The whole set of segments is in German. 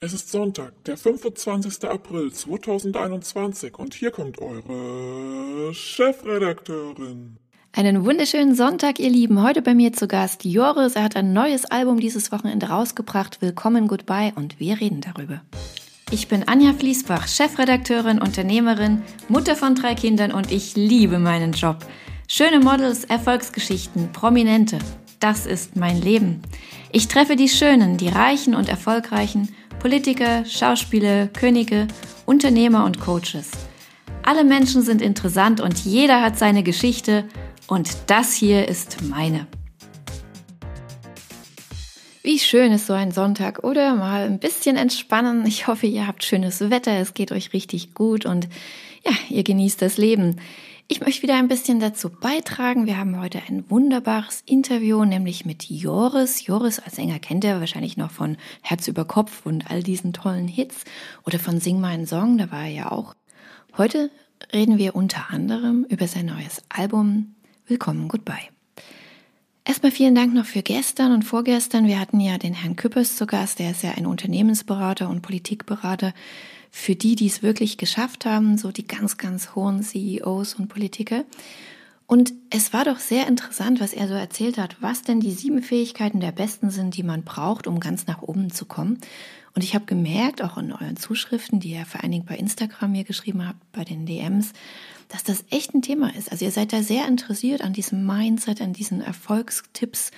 Es ist Sonntag, der 25. April 2021 und hier kommt eure Chefredakteurin. Einen wunderschönen Sonntag, ihr Lieben. Heute bei mir zu Gast Joris. Er hat ein neues Album dieses Wochenende rausgebracht. Willkommen, goodbye und wir reden darüber. Ich bin Anja Fließbach, Chefredakteurin, Unternehmerin, Mutter von drei Kindern und ich liebe meinen Job. Schöne Models, Erfolgsgeschichten, Prominente. Das ist mein Leben. Ich treffe die Schönen, die Reichen und Erfolgreichen Politiker, Schauspieler, Könige, Unternehmer und Coaches. Alle Menschen sind interessant und jeder hat seine Geschichte und das hier ist meine. Wie schön ist so ein Sonntag, oder? Mal ein bisschen entspannen. Ich hoffe, ihr habt schönes Wetter, es geht euch richtig gut und ja, ihr genießt das Leben. Ich möchte wieder ein bisschen dazu beitragen. Wir haben heute ein wunderbares Interview, nämlich mit Joris. Joris als Sänger kennt ihr wahrscheinlich noch von Herz über Kopf und all diesen tollen Hits oder von Sing meinen Song, da war er ja auch. Heute reden wir unter anderem über sein neues Album Willkommen Goodbye. Erstmal vielen Dank noch für gestern und vorgestern. Wir hatten ja den Herrn Küppers zu Gast, der ist ja ein Unternehmensberater und Politikberater für die, die es wirklich geschafft haben, so die ganz, ganz hohen CEOs und Politiker. Und es war doch sehr interessant, was er so erzählt hat, was denn die sieben Fähigkeiten der besten sind, die man braucht, um ganz nach oben zu kommen. Und ich habe gemerkt, auch in euren Zuschriften, die ihr vor allen Dingen bei Instagram mir geschrieben habt, bei den DMs, dass das echt ein Thema ist. Also ihr seid da sehr interessiert an diesem Mindset, an diesen Erfolgstipps.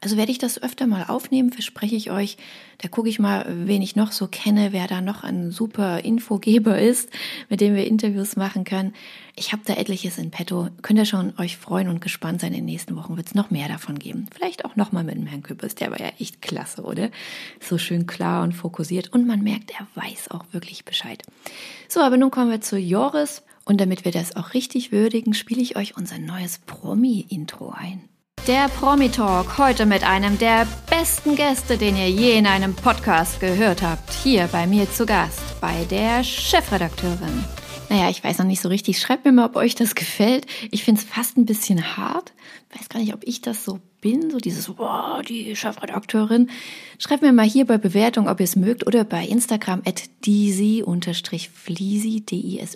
Also werde ich das öfter mal aufnehmen, verspreche ich euch. Da gucke ich mal, wen ich noch so kenne, wer da noch ein super Infogeber ist, mit dem wir Interviews machen können. Ich habe da etliches in petto. Könnt ihr schon euch freuen und gespannt sein. In den nächsten Wochen wird es noch mehr davon geben. Vielleicht auch noch mal mit dem Herrn Küppers. Der war ja echt klasse, oder? So schön klar und fokussiert. Und man merkt, er weiß auch wirklich Bescheid. So, aber nun kommen wir zu Joris. Und damit wir das auch richtig würdigen, spiele ich euch unser neues Promi-Intro ein. Der Promi-Talk heute mit einem der besten Gäste, den ihr je in einem Podcast gehört habt. Hier bei mir zu Gast, bei der Chefredakteurin. Naja, ich weiß noch nicht so richtig. Schreibt mir mal, ob euch das gefällt. Ich finde es fast ein bisschen hart. Weiß gar nicht, ob ich das so bin, so dieses, wow, die Chefredakteurin. Schreibt mir mal hier bei Bewertung, ob ihr es mögt oder bei Instagram at disi-fliesi, D-I-S-Y-F-L-I-E-S-S-I.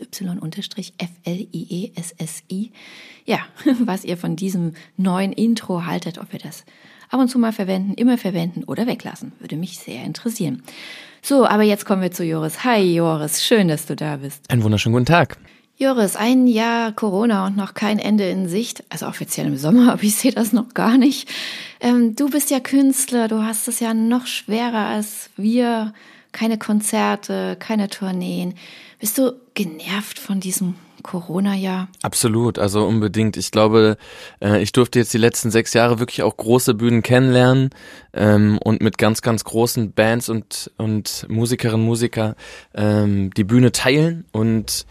Ja, was ihr von diesem neuen Intro haltet, ob ihr das ab und zu mal verwenden, immer verwenden oder weglassen. Würde mich sehr interessieren. So, aber jetzt kommen wir zu Joris. Hi Joris, schön, dass du da bist. Einen wunderschönen guten Tag. Joris, ein Jahr Corona und noch kein Ende in Sicht. Also offiziell im Sommer, aber ich sehe das noch gar nicht. Ähm, du bist ja Künstler, du hast es ja noch schwerer als wir. Keine Konzerte, keine Tourneen. Bist du genervt von diesem Corona-Jahr? Absolut, also unbedingt. Ich glaube, äh, ich durfte jetzt die letzten sechs Jahre wirklich auch große Bühnen kennenlernen ähm, und mit ganz, ganz großen Bands und, und Musikerinnen, Musiker ähm, die Bühne teilen. Und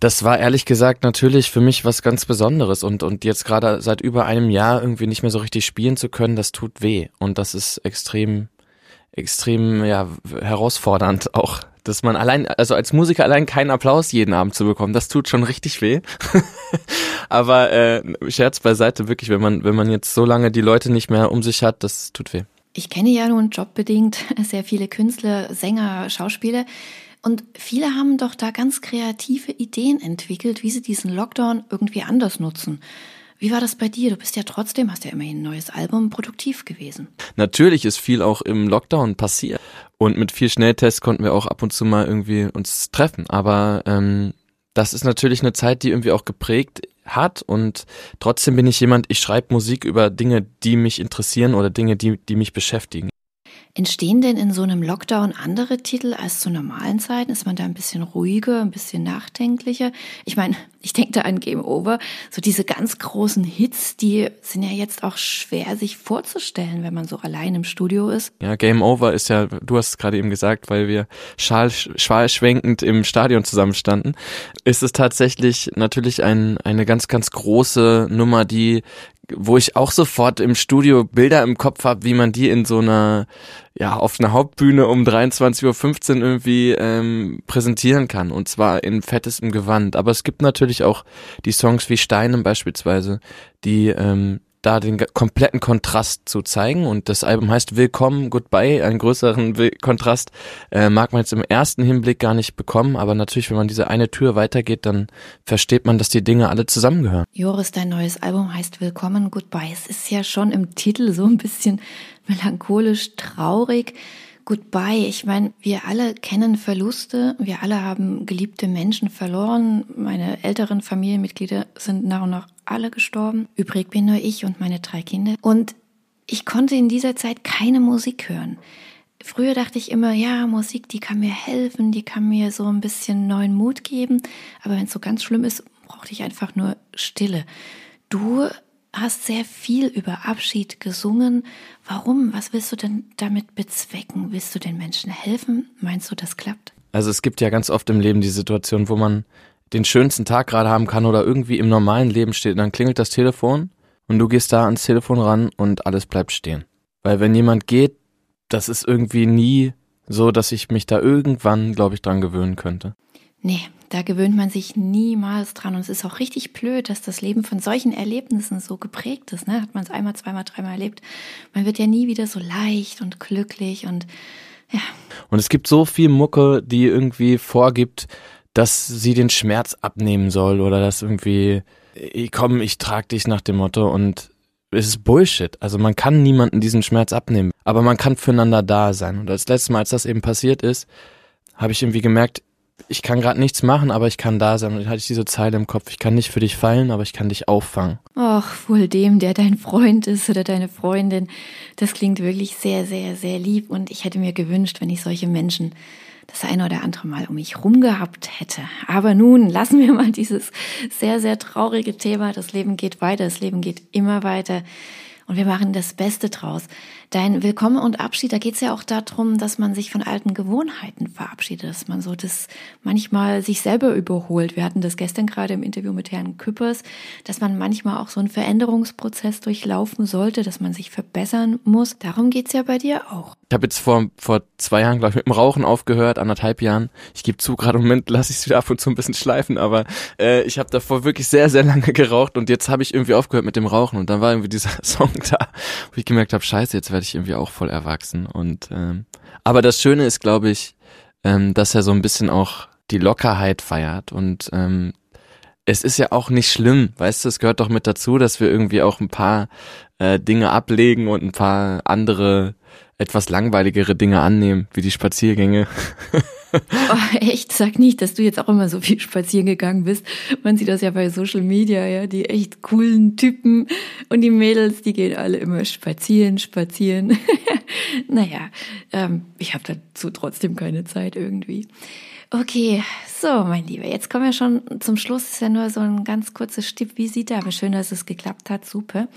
das war ehrlich gesagt natürlich für mich was ganz Besonderes. Und, und jetzt gerade seit über einem Jahr irgendwie nicht mehr so richtig spielen zu können, das tut weh. Und das ist extrem extrem ja herausfordernd auch dass man allein, also als Musiker allein keinen Applaus jeden Abend zu bekommen, das tut schon richtig weh. Aber äh, Scherz beiseite, wirklich, wenn man, wenn man jetzt so lange die Leute nicht mehr um sich hat, das tut weh. Ich kenne ja nun jobbedingt sehr viele Künstler, Sänger, Schauspieler. Und viele haben doch da ganz kreative Ideen entwickelt, wie sie diesen Lockdown irgendwie anders nutzen. Wie war das bei dir? Du bist ja trotzdem, hast ja immerhin ein neues Album, produktiv gewesen. Natürlich ist viel auch im Lockdown passiert. Und mit viel Schnelltests konnten wir auch ab und zu mal irgendwie uns treffen. Aber ähm, das ist natürlich eine Zeit, die irgendwie auch geprägt hat. Und trotzdem bin ich jemand, ich schreibe Musik über Dinge, die mich interessieren oder Dinge, die, die mich beschäftigen. Entstehen denn in so einem Lockdown andere Titel als zu normalen Zeiten? Ist man da ein bisschen ruhiger, ein bisschen nachdenklicher? Ich meine, ich denke da an Game Over. So diese ganz großen Hits, die sind ja jetzt auch schwer sich vorzustellen, wenn man so allein im Studio ist. Ja, Game Over ist ja, du hast es gerade eben gesagt, weil wir schwalschwenkend im Stadion zusammenstanden, ist es tatsächlich natürlich ein, eine ganz, ganz große Nummer, die wo ich auch sofort im Studio Bilder im Kopf habe, wie man die in so einer, ja, auf einer Hauptbühne um 23.15 Uhr irgendwie ähm, präsentieren kann. Und zwar in fettestem Gewand. Aber es gibt natürlich auch die Songs wie Steinen beispielsweise, die, ähm, da den kompletten Kontrast zu zeigen. Und das Album heißt Willkommen, Goodbye. Einen größeren Will Kontrast äh, mag man jetzt im ersten Hinblick gar nicht bekommen. Aber natürlich, wenn man diese eine Tür weitergeht, dann versteht man, dass die Dinge alle zusammengehören. Joris, dein neues Album heißt Willkommen, Goodbye. Es ist ja schon im Titel so ein bisschen melancholisch, traurig. Goodbye. Ich meine, wir alle kennen Verluste. Wir alle haben geliebte Menschen verloren. Meine älteren Familienmitglieder sind nach und nach alle gestorben. Übrig bin nur ich und meine drei Kinder. Und ich konnte in dieser Zeit keine Musik hören. Früher dachte ich immer, ja, Musik, die kann mir helfen, die kann mir so ein bisschen neuen Mut geben. Aber wenn es so ganz schlimm ist, brauchte ich einfach nur Stille. Du hast sehr viel über Abschied gesungen. Warum? Was willst du denn damit bezwecken? Willst du den Menschen helfen? Meinst du, das klappt? Also es gibt ja ganz oft im Leben die Situation, wo man den schönsten Tag gerade haben kann oder irgendwie im normalen Leben steht und dann klingelt das Telefon und du gehst da ans Telefon ran und alles bleibt stehen. Weil wenn jemand geht, das ist irgendwie nie so, dass ich mich da irgendwann, glaube ich, dran gewöhnen könnte. Nee, da gewöhnt man sich niemals dran. Und es ist auch richtig blöd, dass das Leben von solchen Erlebnissen so geprägt ist. Ne? Hat man es einmal, zweimal, dreimal erlebt. Man wird ja nie wieder so leicht und glücklich und ja. Und es gibt so viel Mucke, die irgendwie vorgibt, dass sie den Schmerz abnehmen soll oder dass irgendwie, komm, ich trag dich nach dem Motto und es ist Bullshit. Also man kann niemanden diesen Schmerz abnehmen, aber man kann füreinander da sein. Und das letzte Mal, als das eben passiert ist, habe ich irgendwie gemerkt, ich kann gerade nichts machen, aber ich kann da sein. Und dann hatte ich diese Zeile im Kopf, ich kann nicht für dich fallen, aber ich kann dich auffangen. Ach, wohl dem, der dein Freund ist oder deine Freundin. Das klingt wirklich sehr, sehr, sehr lieb. Und ich hätte mir gewünscht, wenn ich solche Menschen das eine oder andere Mal um mich rum gehabt hätte. Aber nun lassen wir mal dieses sehr, sehr traurige Thema. Das Leben geht weiter, das Leben geht immer weiter. Und wir machen das Beste draus. Dein Willkommen und Abschied, da geht es ja auch darum, dass man sich von alten Gewohnheiten verabschiedet, dass man so das manchmal sich selber überholt. Wir hatten das gestern gerade im Interview mit Herrn Küppers, dass man manchmal auch so einen Veränderungsprozess durchlaufen sollte, dass man sich verbessern muss. Darum geht's ja bei dir auch. Ich habe jetzt vor, vor zwei Jahren, glaube ich, mit dem Rauchen aufgehört, anderthalb Jahren. Ich gebe zu, gerade im Moment lasse ich es wieder ab und zu ein bisschen schleifen, aber äh, ich habe davor wirklich sehr, sehr lange geraucht und jetzt habe ich irgendwie aufgehört mit dem Rauchen und dann war irgendwie dieser Song da, wo ich gemerkt habe, scheiße, jetzt werde werde ich irgendwie auch voll erwachsen. Und ähm, aber das Schöne ist, glaube ich, ähm, dass er so ein bisschen auch die Lockerheit feiert und ähm, es ist ja auch nicht schlimm, weißt du, es gehört doch mit dazu, dass wir irgendwie auch ein paar äh, Dinge ablegen und ein paar andere, etwas langweiligere Dinge annehmen, wie die Spaziergänge. Oh, echt, sag nicht, dass du jetzt auch immer so viel spazieren gegangen bist. Man sieht das ja bei Social Media, ja, die echt coolen Typen und die Mädels, die gehen alle immer spazieren, spazieren. naja, ähm, ich habe dazu trotzdem keine Zeit irgendwie. Okay, so, mein Lieber, jetzt kommen wir schon zum Schluss. Ist ja nur so ein ganz kurzes Stippvisite, aber schön, dass es geklappt hat. Super.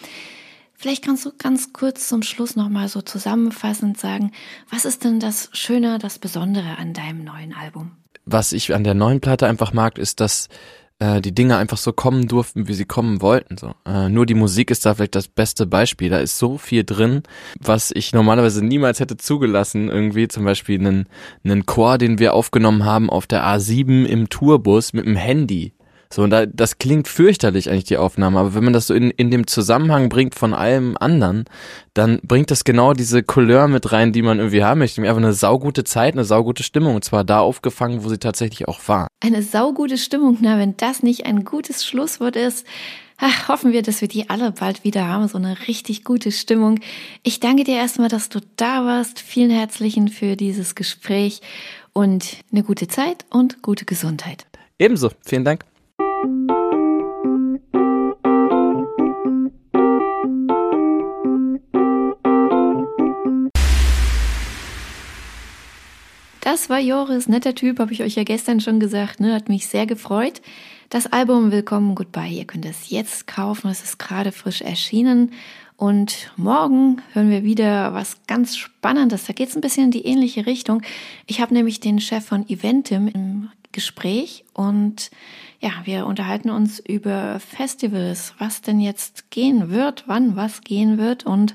Vielleicht kannst du ganz kurz zum Schluss nochmal so zusammenfassend sagen, was ist denn das Schöne, das Besondere an deinem neuen Album? Was ich an der neuen Platte einfach mag, ist, dass äh, die Dinge einfach so kommen durften, wie sie kommen wollten. So. Äh, nur die Musik ist da vielleicht das beste Beispiel. Da ist so viel drin, was ich normalerweise niemals hätte zugelassen. Irgendwie zum Beispiel einen, einen Chor, den wir aufgenommen haben auf der A7 im Tourbus mit dem Handy. So, und da, das klingt fürchterlich eigentlich, die Aufnahme, aber wenn man das so in, in dem Zusammenhang bringt von allem anderen, dann bringt das genau diese Couleur mit rein, die man irgendwie haben möchte. Einfach eine saugute Zeit, eine saugute Stimmung, und zwar da aufgefangen, wo sie tatsächlich auch war. Eine saugute Stimmung, na, wenn das nicht ein gutes Schlusswort ist, Ach, hoffen wir, dass wir die alle bald wieder haben, so eine richtig gute Stimmung. Ich danke dir erstmal, dass du da warst. Vielen herzlichen für dieses Gespräch und eine gute Zeit und gute Gesundheit. Ebenso, vielen Dank. Das war Joris, netter Typ, habe ich euch ja gestern schon gesagt, ne? hat mich sehr gefreut. Das Album Willkommen Goodbye, ihr könnt es jetzt kaufen, es ist gerade frisch erschienen. Und morgen hören wir wieder was ganz Spannendes. Da geht es ein bisschen in die ähnliche Richtung. Ich habe nämlich den Chef von Eventim im Gespräch und ja, wir unterhalten uns über Festivals, was denn jetzt gehen wird, wann was gehen wird und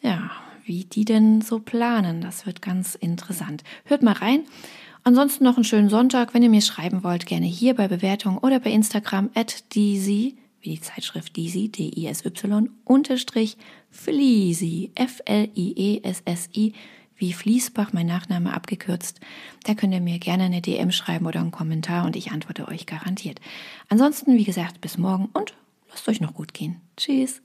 ja, wie die denn so planen. Das wird ganz interessant. Hört mal rein. Ansonsten noch einen schönen Sonntag. Wenn ihr mir schreiben wollt, gerne hier bei Bewertung oder bei Instagram at dz wie die Zeitschrift Disi, D-I-S-Y, unterstrich Fleasy, F-L-I-E-S-S-I, wie Fließbach, mein Nachname abgekürzt. Da könnt ihr mir gerne eine DM schreiben oder einen Kommentar und ich antworte euch garantiert. Ansonsten, wie gesagt, bis morgen und lasst euch noch gut gehen. Tschüss.